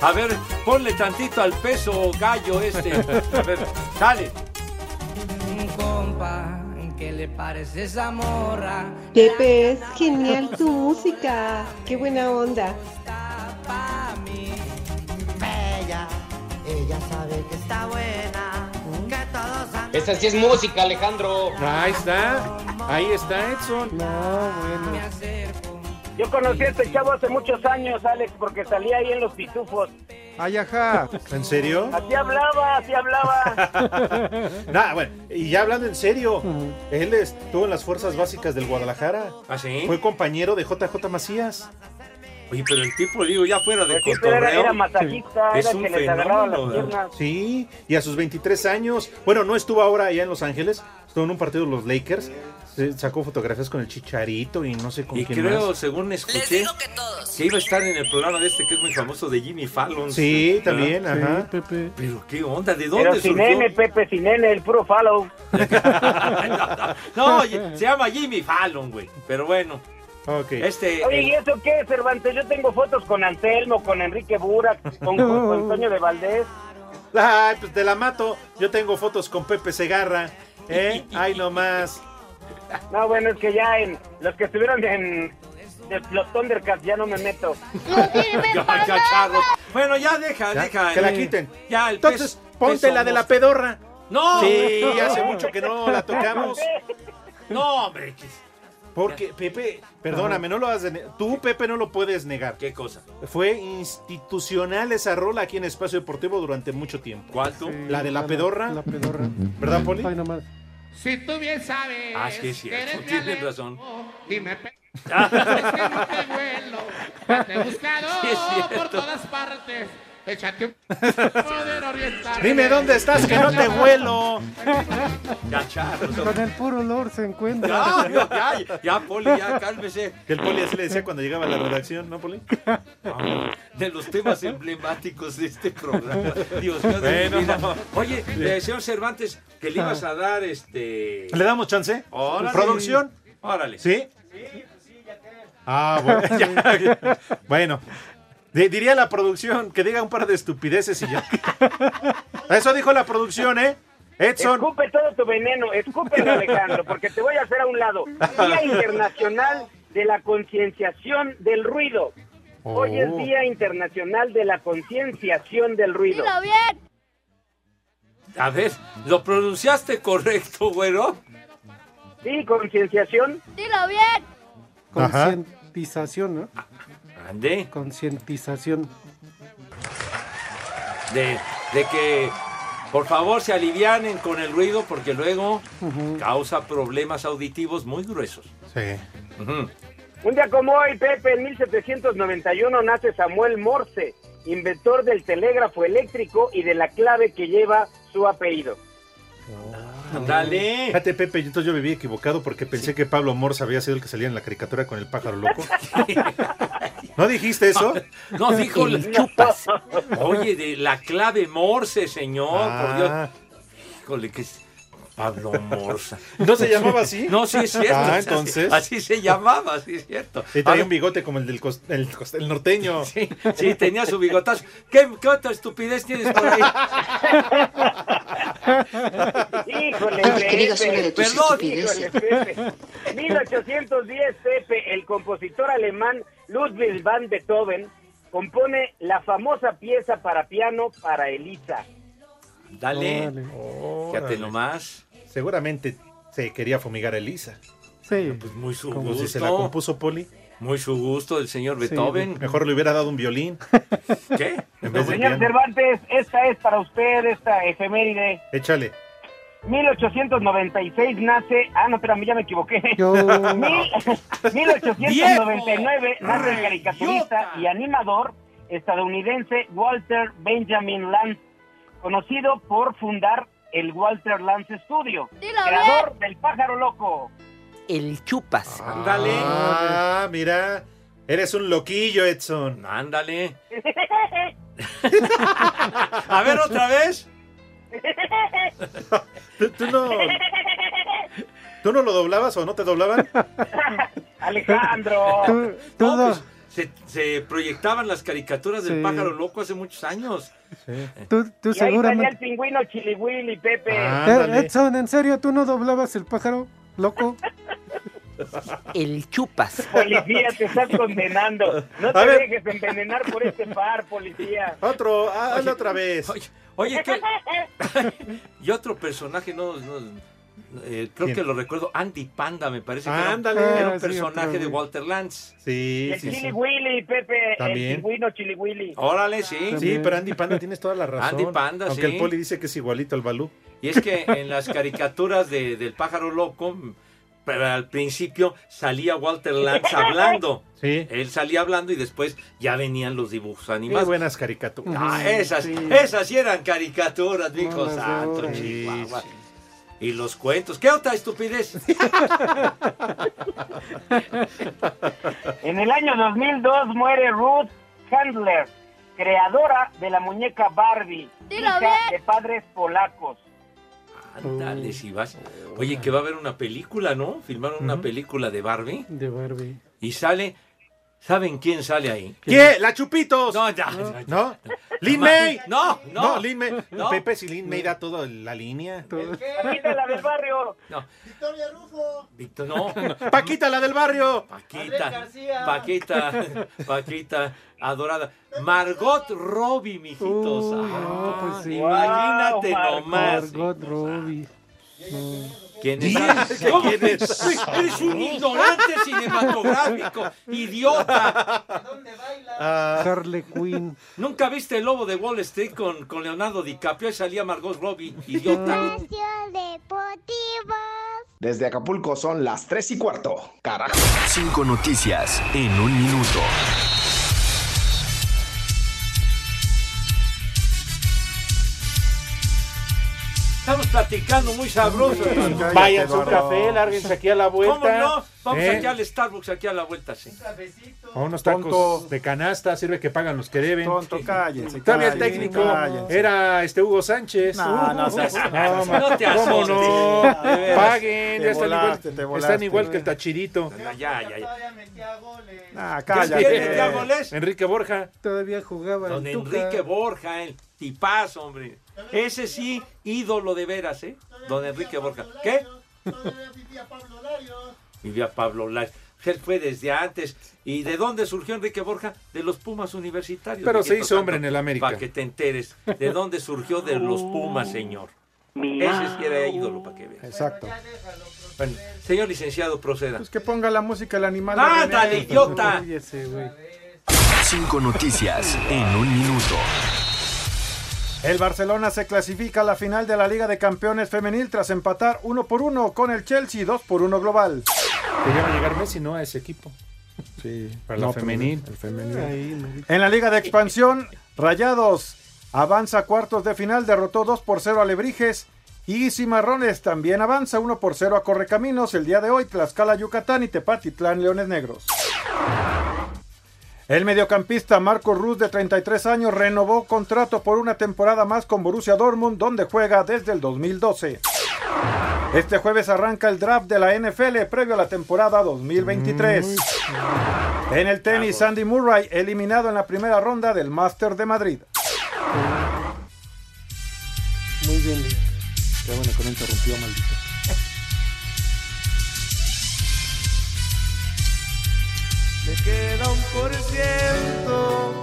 A ver, ponle tantito al peso gallo este. A ver, dale. compa, ¿qué le parece esa morra? Pepe, es genial tu música. Qué buena onda. Bella, ella sabe que está buena, que todos han Esa sí es música, Alejandro. Ahí está. Ahí está Edson. No, bueno. Yo conocí a este chavo hace muchos años, Alex, porque salía ahí en los pitufos. Ay, ajá. ¿En serio? Así hablaba, así hablaba. Nah, bueno, y ya hablando en serio, él estuvo en las fuerzas básicas del Guadalajara. ¿Ah, sí? Fue compañero de JJ Macías. Oye, pero el tipo, digo, ya fuera de Pues era, cotorreo. era masajista, Es era un que les agarraba las fenómeno, piernas. Sí, y a sus 23 años. Bueno, no estuvo ahora allá en Los Ángeles, estuvo en un partido de los Lakers. Se sacó fotografías con el Chicharito y no sé con Y quién creo, más. según escuché, que, iba a estar en el programa de este que es muy famoso de Jimmy Fallon. Sí, ¿verdad? también, ajá. Sí, Pepe. Pero qué onda, ¿de dónde Pero sin surgió? nene, Pepe, sin nene, el puro follow. no, se llama Jimmy Fallon, güey. Pero bueno, Ok. este... Oye, ¿y eso qué, Cervantes? Yo tengo fotos con Anselmo, con Enrique Burak, con, con, con Toño de Valdés. Ay, pues te la mato. Yo tengo fotos con Pepe Segarra. ¿Eh? Ay, nomás. No, bueno, es que ya en los que estuvieron en de los Thundercats ya no me meto. Ya, ya, charro. Bueno, ya deja, Ya, deja. que la eh, quiten. Ya, el Entonces, pez- ponte peso la de la mosca. pedorra. No, Sí, no, hace mucho que no la tocamos. No, hombre. ¿qué, Porque, Pepe, perdóname, no lo has de Tú, Pepe, no lo puedes negar. qué cosa? Fue institucional esa rola aquí en Espacio Deportivo durante mucho tiempo. ¿Cuál tú? La de la pedorra. La pedorra. ¿Verdad, Poli? Ay, nomás. Si tú bien sabes Ah, sí, mi tienes razón. Dime, es que no te vuelo, te he buscado Sí, por todas partes. Échate un poder oriental. Dime dónde estás, que no te charro. Con el puro olor se encuentra. Ya, ya, ya, ya, Poli, ya, cálmese. Que el Poli así le decía cuando llegaba a la redacción, ¿no, Poli? Ah, De los temas emblemáticos de este programa. Dios mío, de mi Bueno. vida. Oye, eh, señor Cervantes, que le ibas a dar este. ¿Le damos chance? Órale. ¿Producción? Órale. ¿Sí? Ah, bueno. ya. Bueno. Di- diría la producción que diga un par de estupideces y ya. Eso dijo la producción, ¿eh? Edson. Escupe todo tu veneno, escúpelo Alejandro, porque te voy a hacer a un lado. Día Internacional de la Concienciación del Ruido. Hoy es Oh. Día Internacional de la Concienciación del Ruido. bien! A ver, ¿lo pronunciaste correcto, güero? Sí, concienciación. Dilo bien. Concientización, ¿no? Ande. Concientización. De, de que, por favor, se alivianen con el ruido porque luego causa problemas auditivos muy gruesos. Sí. Un día como hoy, Pepe, en 1791 nace Samuel Morse, inventor del telégrafo eléctrico y de la clave que lleva su apellido. Dale. Fíjate, Pepe, yo- entonces yo viví equivocado porque pensé que Pablo Morse había sido el que salía en la caricatura con el pájaro loco. ¿No dijiste eso? No, dijo El chupas. Oye, de la clave Morse, señor, por Dios. Ah. Híjole, que es Pablo Morse. ¿No se llamaba así? No, sí es cierto. Ah, entonces. Así, se llamaba, sí es cierto. Y traía un bigote como el del cos- el, cos- el norteño. Sí, sí, tenía su bigotazo. ¿Qué, qué otra estupidez tienes por ahí? Híjole, Pepe. Perdón, híjole, Pepe. 1810, Pepe, el compositor alemán Ludwig van Beethoven compone la famosa pieza para piano para Elisa. Dale. Órale. Fíjate nomás. Seguramente se quería fumigar a Elisa. Sí. Pues muy su Como gusto. si se la compuso Poli. Muy su gusto del señor Beethoven. Mejor le hubiera dado un violín. ¿Qué? En vez de Señor piano. Cervantes, esta es para usted, esta efeméride. Échale. 1896 nace. Ah, no, espérame, ya me equivoqué. Yo- Mil- 1899 nace el caricaturista y animador estadounidense Walter Benjamin Lance, conocido por fundar el Walter Lance Studio, creador del pájaro loco. El chupas. Ándale. Ah, mira. Eres un loquillo, Edson. Ándale. A ver, otra vez. ¿Tú, tú no, ¿Tú no lo doblabas o no te doblaban? Alejandro. Tú- tú No, no- pues, se, se proyectaban las caricaturas del Sí. pájaro loco hace muchos años. tú, tú Y ahí salía el seguramente. pingüino Chili Willy, Pepe. Ah. Eh, Edson, ¿en serio tú no doblabas el pájaro loco? El chupas. Policía, te estás condenando. No te ver. dejes envenenar por este par, policía. Otro, ah, hazlo otra vez. Oye, oye, ¿qué? y otro personaje, no, no, eh, creo ¿Quién? que lo recuerdo, Andy Panda, me parece que Ah, era, ándale. era Ah, un sí, personaje de. Walter Lance. Sí, El sí, Chili sí. Willy, Pepe. También. El pingüino Chili Willy. Órale, sí. Sí, pero Andy Panda tienes toda la razón. Andy Panda, Aunque sí. el poli dice que es igualito al Balú. Y es que en las caricaturas de- del pájaro loco, pero al principio salía Walter Lance hablando. Sí. Él salía hablando y después ya venían los dibujos Qué animados. buenas caricaturas. Ah, esas, Sí. esas sí eran caricaturas, mi hijo No, santo. Y los cuentos. ¿Qué otra estupidez? En el año 2002 muere Ruth Handler, creadora de la muñeca Barbie, hija de padres polacos. Ándale, si vas. Oye, que va a haber una película, ¿no? Filmaron una película de Barbie De Barbie. y sale. ¿Saben quién sale ahí? ¿Qué? ¡La Chupitos! No, ya. ¿No? ¡Lin May! No, no. No, Lin May. No. Pepe, si Lin May da toda la línea. Paquita, la del barrio. No. Víctor, no. Paquita, la del barrio. Paquita. Paquita. Paquita. Adorada. Margot Robbie, mijitos. Uy, Ah, no, pues sí. Imagínate Wow, nomás. Margot Robbie. ¿Quién es? ¿Cómo? Eres un ignorante cinematográfico, idiota. Ah, Harley Quinn. ¿Nunca viste el lobo de Wall Street con, con Leonardo DiCaprio? Ahí salía Margot Robbie, idiota. Desde Acapulco son las 3 y cuarto. Carajo. Cinco noticias en un minuto. Estamos platicando muy sabroso. Vayan su café, lárguense aquí a la vuelta. ¿Cómo no? Vamos ¿Eh? aquí al Starbucks, aquí a la vuelta, sí. A unos tacos Tonto. de canasta, sirve que pagan los que deben. Tonto, cállense. Todavía el técnico cállense. era este Hugo Sánchez. No, no seas- no, no te veras. Paguen, Te ya están, volaste, igual, están que el tachirito. Ya, ya, ya. Ah, ¿Quién tiene ya cállate. goles? Enrique Borja. Todavía jugaba Don. Enrique Borja, el tipazo, hombre. Ese sí, ídolo de veras, ¿eh? Don Enrique Borja. ¿Qué? Vivía Pablo Larios. Él fue desde antes. ¿Y de dónde surgió Enrique Borja? De los Pumas universitarios. Pero se hizo hombre en el América. Para que te enteres. ¿De dónde surgió? De los Pumas, señor. Ese sí era ídolo, para que veas. Exacto. Bueno, señor licenciado, proceda. Pues que ponga la música el animal. ¡Ándale, idiota! Cinco noticias en un minuto. El Barcelona se clasifica a la final de la Liga de Campeones Femenil tras empatar uno por uno con el Chelsea, 2 por 1 global. Que ya va a llegar Messi, ¿no? A ese equipo. Sí. Para la femenil. El femenil. En la Liga de Expansión, Rayados avanza a cuartos de final, derrotó 2 por 0 a Lebrijes. Y Cimarrones también avanza 1 por 0 a Correcaminos el día de hoy, Tlaxcala, Yucatán y Tepatitlán, Leones Negros. El mediocampista Marco Ruz, de 33 años, renovó contrato por una temporada más con Borussia Dortmund, donde juega desde el 2012. Este jueves arranca el draft de la NFL previo a la temporada 2023. En el tenis, Andy Murray eliminado en la primera ronda del Master de Madrid. Muy bien. Qué bueno que no interrumpió, maldito. Me queda un por ciento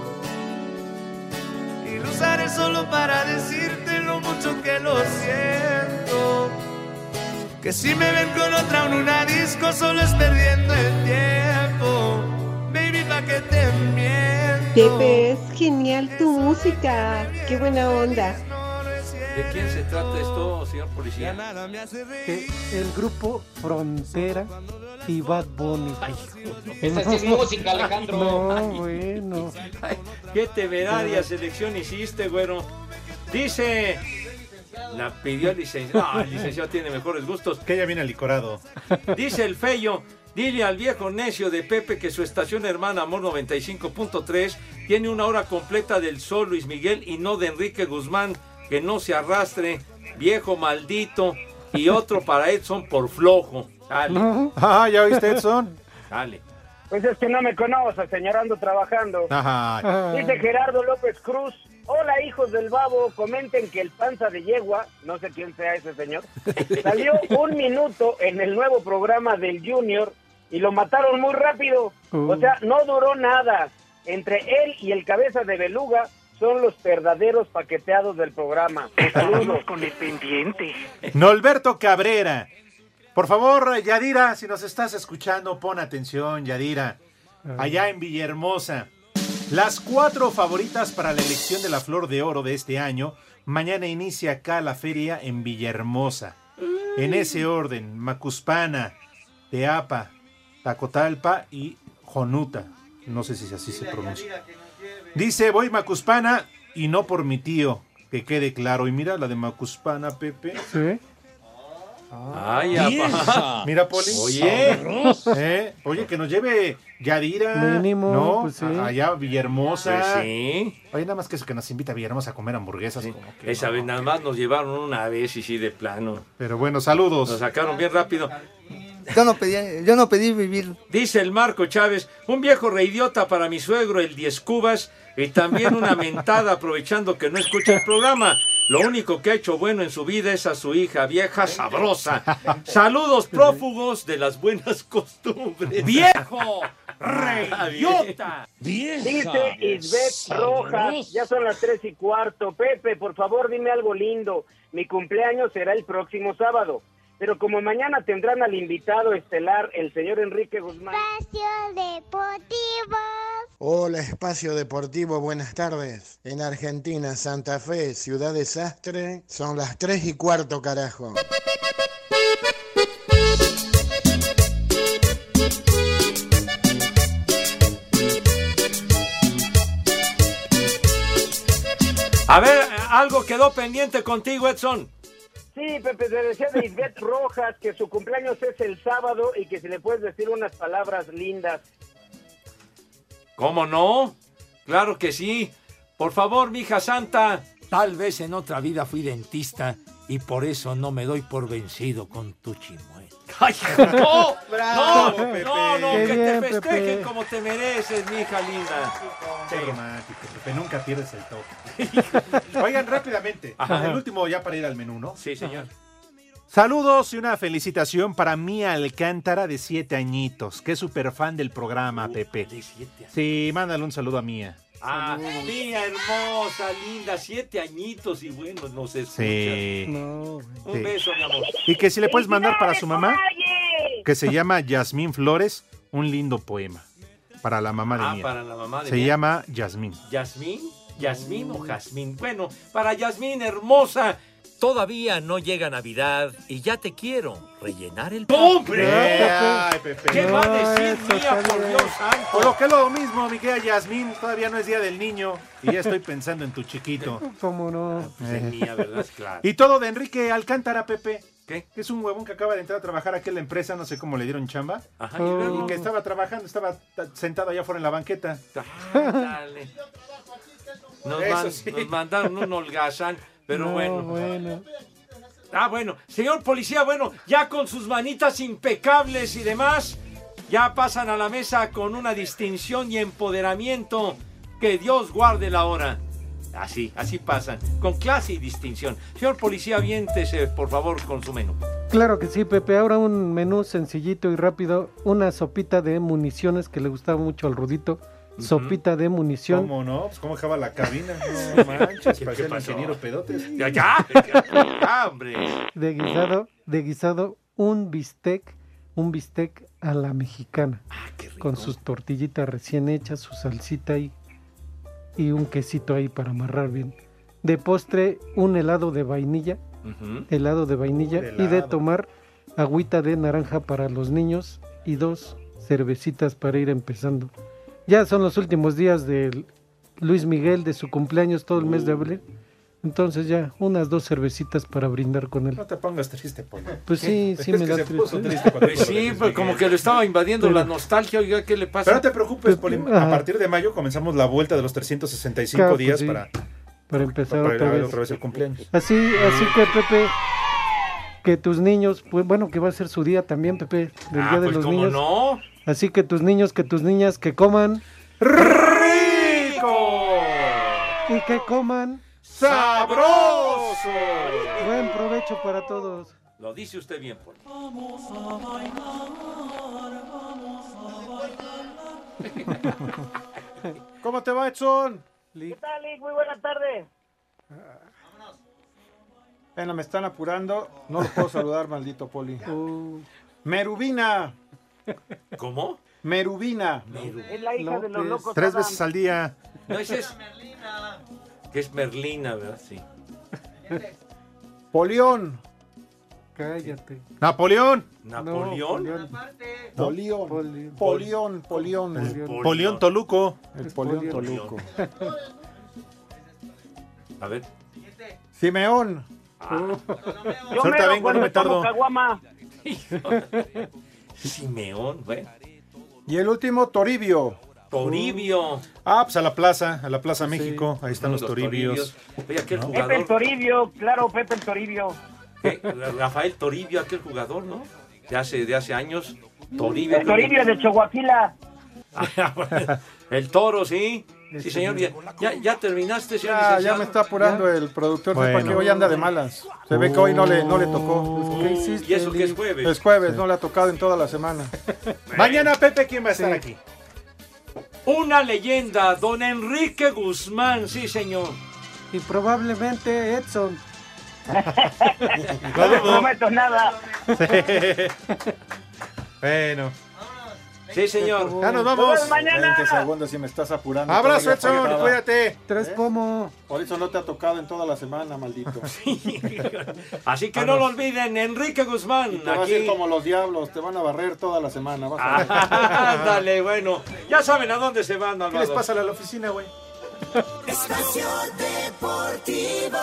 y lo usaré solo para decirte lo mucho que lo siento. Que si me ven con otra en una disco solo es perdiendo el tiempo. Baby, pa' que te miento. Pepe, es genial tu música. Qué buena onda. ¿De quién se trata esto, señor policía? Eh, el grupo Frontera y Bad Bunny. Esa sí es música, Alejandro. No, bueno. Qué temeraria selección hiciste, güero. Dice. La pidió el licenciado. No, el licenciado tiene mejores gustos. Que ya viene licorado. Dice el feyo. Dile al viejo necio de Pepe que su estación hermana Amor 95.3 tiene una hora completa del Sol Luis Miguel y no de Enrique Guzmán. Que no se arrastre, viejo maldito. Y otro para Edson por flojo. Dale, Ah, ¿ya oíste, Edson? dale. Pues es que no me conoce, señor, ando trabajando. Ajá. Dice Gerardo López Cruz. Hola, hijos del babo. Comenten que el panza de yegua, no sé quién sea ese señor, salió un minuto en el nuevo programa del Junior y lo mataron muy rápido. O sea, no duró nada. Entre él y el cabeza de beluga son los verdaderos paqueteados del programa. Saludos. con el pendiente. Norberto Cabrera. Por favor, Yadira, si nos estás escuchando, pon atención, Yadira. Allá en Villahermosa. Las cuatro favoritas para la elección de la Flor de Oro de este año. Mañana inicia acá la feria en Villahermosa. En ese orden, Macuspana, Teapa, Tacotalpa y Jonuta. No sé si así se pronuncia. Dice, voy Macuspana y no por mi tío, que quede claro. Y mira la de Macuspana, Pepe. Sí. Ay. Mira, Poli. Oye. ¿Eh? Oye, que nos lleve Yadira. Mínimo, ¿no? pues sí. Allá Villahermosa. Pues sí. Oye, nada más que eso que nos invita a Villahermosa a comer hamburguesas. como que Esa no. vez nada más nos llevaron una vez y sí de plano. Pero bueno, Nos saludos. sacaron bien rápido. Yo no pedí, yo no pedí vivir. Dice el Marco Chávez, un viejo reidiota para mi suegro, el Diez Cubas, y también una mentada aprovechando que no escucha el programa. Lo único que ha hecho bueno en su vida es a su hija, vieja sabrosa. Saludos prófugos de las buenas costumbres. ¡Viejo! Vieja. Dice Isbeth Rojas, ya son las tres y cuarto. Pepe, por favor, dime algo lindo. Mi cumpleaños será el próximo sábado. Pero como mañana tendrán al invitado estelar, el señor Enrique Guzmán. Hola, Espacio Deportivo, buenas tardes. En Argentina, Santa Fe, Ciudad Desastre, son las 3 y cuarto, carajo. A ver, algo quedó pendiente contigo, Edson. Sí, Pepe, te decía de Isbeth Rojas que su cumpleaños es el sábado y que si le puedes decir unas palabras lindas. ¿Cómo no? Claro que sí. Por favor, mija santa. Tal vez en otra vida fui dentista y por eso no me doy por vencido con tu. Ay, no, Bravo, no, Pepe. no, no, que bien, te festejen Pepe. como te mereces, mi hija linda. Qué romántico, Pepe, nunca pierdes el toque. Oigan, rápidamente, Ajá. el último ya para ir al menú, ¿no? Sí, señor. Saludos y una felicitación para Mía Alcántara de siete añitos, que es súper fan del programa, Pepe. Sí, mándale un saludo a Mía. Ah, mía hermosa, linda, siete añitos y bueno, nos escucha. Sí. Un Sí. beso, mi amor. Y que si le puedes mandar para su mamá, que se llama Yasmín Flores, un lindo poema. Para la mamá de Ah, Mía. para la mamá de Se Mía. llama Yasmín. ¿Yasmín? ¿Yasmín o Jazmín? Bueno, para Yasmín, hermosa. Todavía no llega Navidad y ya te quiero rellenar el ¡Hombre! Ay, Pepe. ¿Qué va a decir eso Mía, por. Dios santo? Por lo que es lo mismo, mi querida Yasmín, todavía no es Día del Niño y ya estoy pensando en tu chiquito. ¿Cómo no? Pues en Mía, ¿verdad? Claro. Y todo de Enrique Alcántara, Pepe. ¿Qué? Que es un huevón que acaba de entrar a trabajar aquí en la empresa, no sé cómo le dieron chamba. Ajá, y luego. Y que estaba trabajando, estaba sentado allá afuera en la banqueta. Dale. Nos, man- sí. nos mandaron un holgazán, pero No, bueno. bueno. Ah, bueno. Señor policía, bueno, ya con sus manitas impecables y demás, ya pasan a la mesa con una distinción y empoderamiento. Que Dios guarde la hora. Así, así pasan, con clase y distinción. Señor policía, aviéntese, por favor, con su menú. Claro que sí, Pepe. Ahora un menú sencillito y rápido. Una sopita de municiones que le gustaba mucho al Rudito. Sopita de munición. ¿Cómo no? Pues cómo dejaba la cabina. No manches, ¿Qué parecía el pasó? ingeniero pedotes. Ya, ya, ya, hombre. De guisado, de guisado, un bistec, un bistec a la mexicana. Ah, Con sus tortillitas recién hechas, su salsita ahí y un quesito ahí para amarrar bien. De postre, un helado de vainilla, helado de vainilla y de tomar agüita de naranja para los niños y dos cervecitas para ir empezando. Ya son los últimos días de Luis Miguel de su cumpleaños todo el mes de abril. Entonces ya unas dos cervecitas para brindar con él. No te pongas triste, Polo. Pues sí, sí me da se puso triste. Pues sí, pues como que lo estaba invadiendo Pero- la nostalgia, oiga, ¿qué le pasa? Pero no te preocupes, Poli. Ajá. A partir de mayo comenzamos la vuelta de los 365 Claro, pues días sí. para, Para empezar para otra vez. otra vez el cumpleaños. Así, así que Pepe, que tus niños, pues bueno, que va a ser su día también, Pepe, del Ah, día de pues los cómo niños. no. Así que tus niños, que tus niñas, que coman ¡Rico! y que coman. ¡Sabroso! Buen provecho para todos. Lo dice usted bien, Poli. ¿Cómo te va, Edson? ¿Qué tal, Lick? Muy buenas tardes. Me están apurando. No lo puedo saludar, maldito Poli. Merubina. ¿Cómo? Merubina. Es la hija de los locos. Tres veces al día. No, ese es... Que es Merlina, ¿verdad? Sí. Polión. Cállate. Napoleón. ¿Napoleón? Polión. Polión. Polión. Polión. Polión Toluco. El Polión Toluco. A ver. Simeón. Yo mero vengo, no me tardo. caguama. Simeón, bueno. Y el último, Toribio. Toribio. Ah, pues a la plaza, a la Plaza México. Ahí están los, Los toribios. Oye, aquel Pepe el. Toribio, claro, Pepe el Toribio. ¿qué? Rafael Toribio, aquel jugador, ¿no? De hace, de hace años. Toribio. El Toribio de Chihuahua. El toro, sí. Sí, señor. Ya, ya, ya terminaste, señor Ya, ya me está apurando el productor. Bueno. Sepa que hoy anda de malas. Se ve que hoy no le, no le tocó. ¿Qué hiciste, ¿Y eso que es jueves? Es jueves, no le ha tocado en toda la semana. Mañana, Pepe, ¿quién va a estar Sí. aquí? Una leyenda, don Enrique Guzmán, sí, señor. Y probablemente Edson. No le prometo nada. Bueno. Sí, señor. Ya nos vamos. mañana. 20 segundos si me estás apurando. Abrazo, Edson. Cuídate. Tres pomo. Por eso no te ha tocado en toda la semana, maldito. Así que no lo olviden, Enrique Guzmán. Te vas a ir Aquí. como los diablos, te van a barrer toda la semana. Vas a ver. Ándale, bueno. Ya saben a dónde se van, ¿Qué les Alvaro. pasa a la oficina, güey? Espacio Deportivo.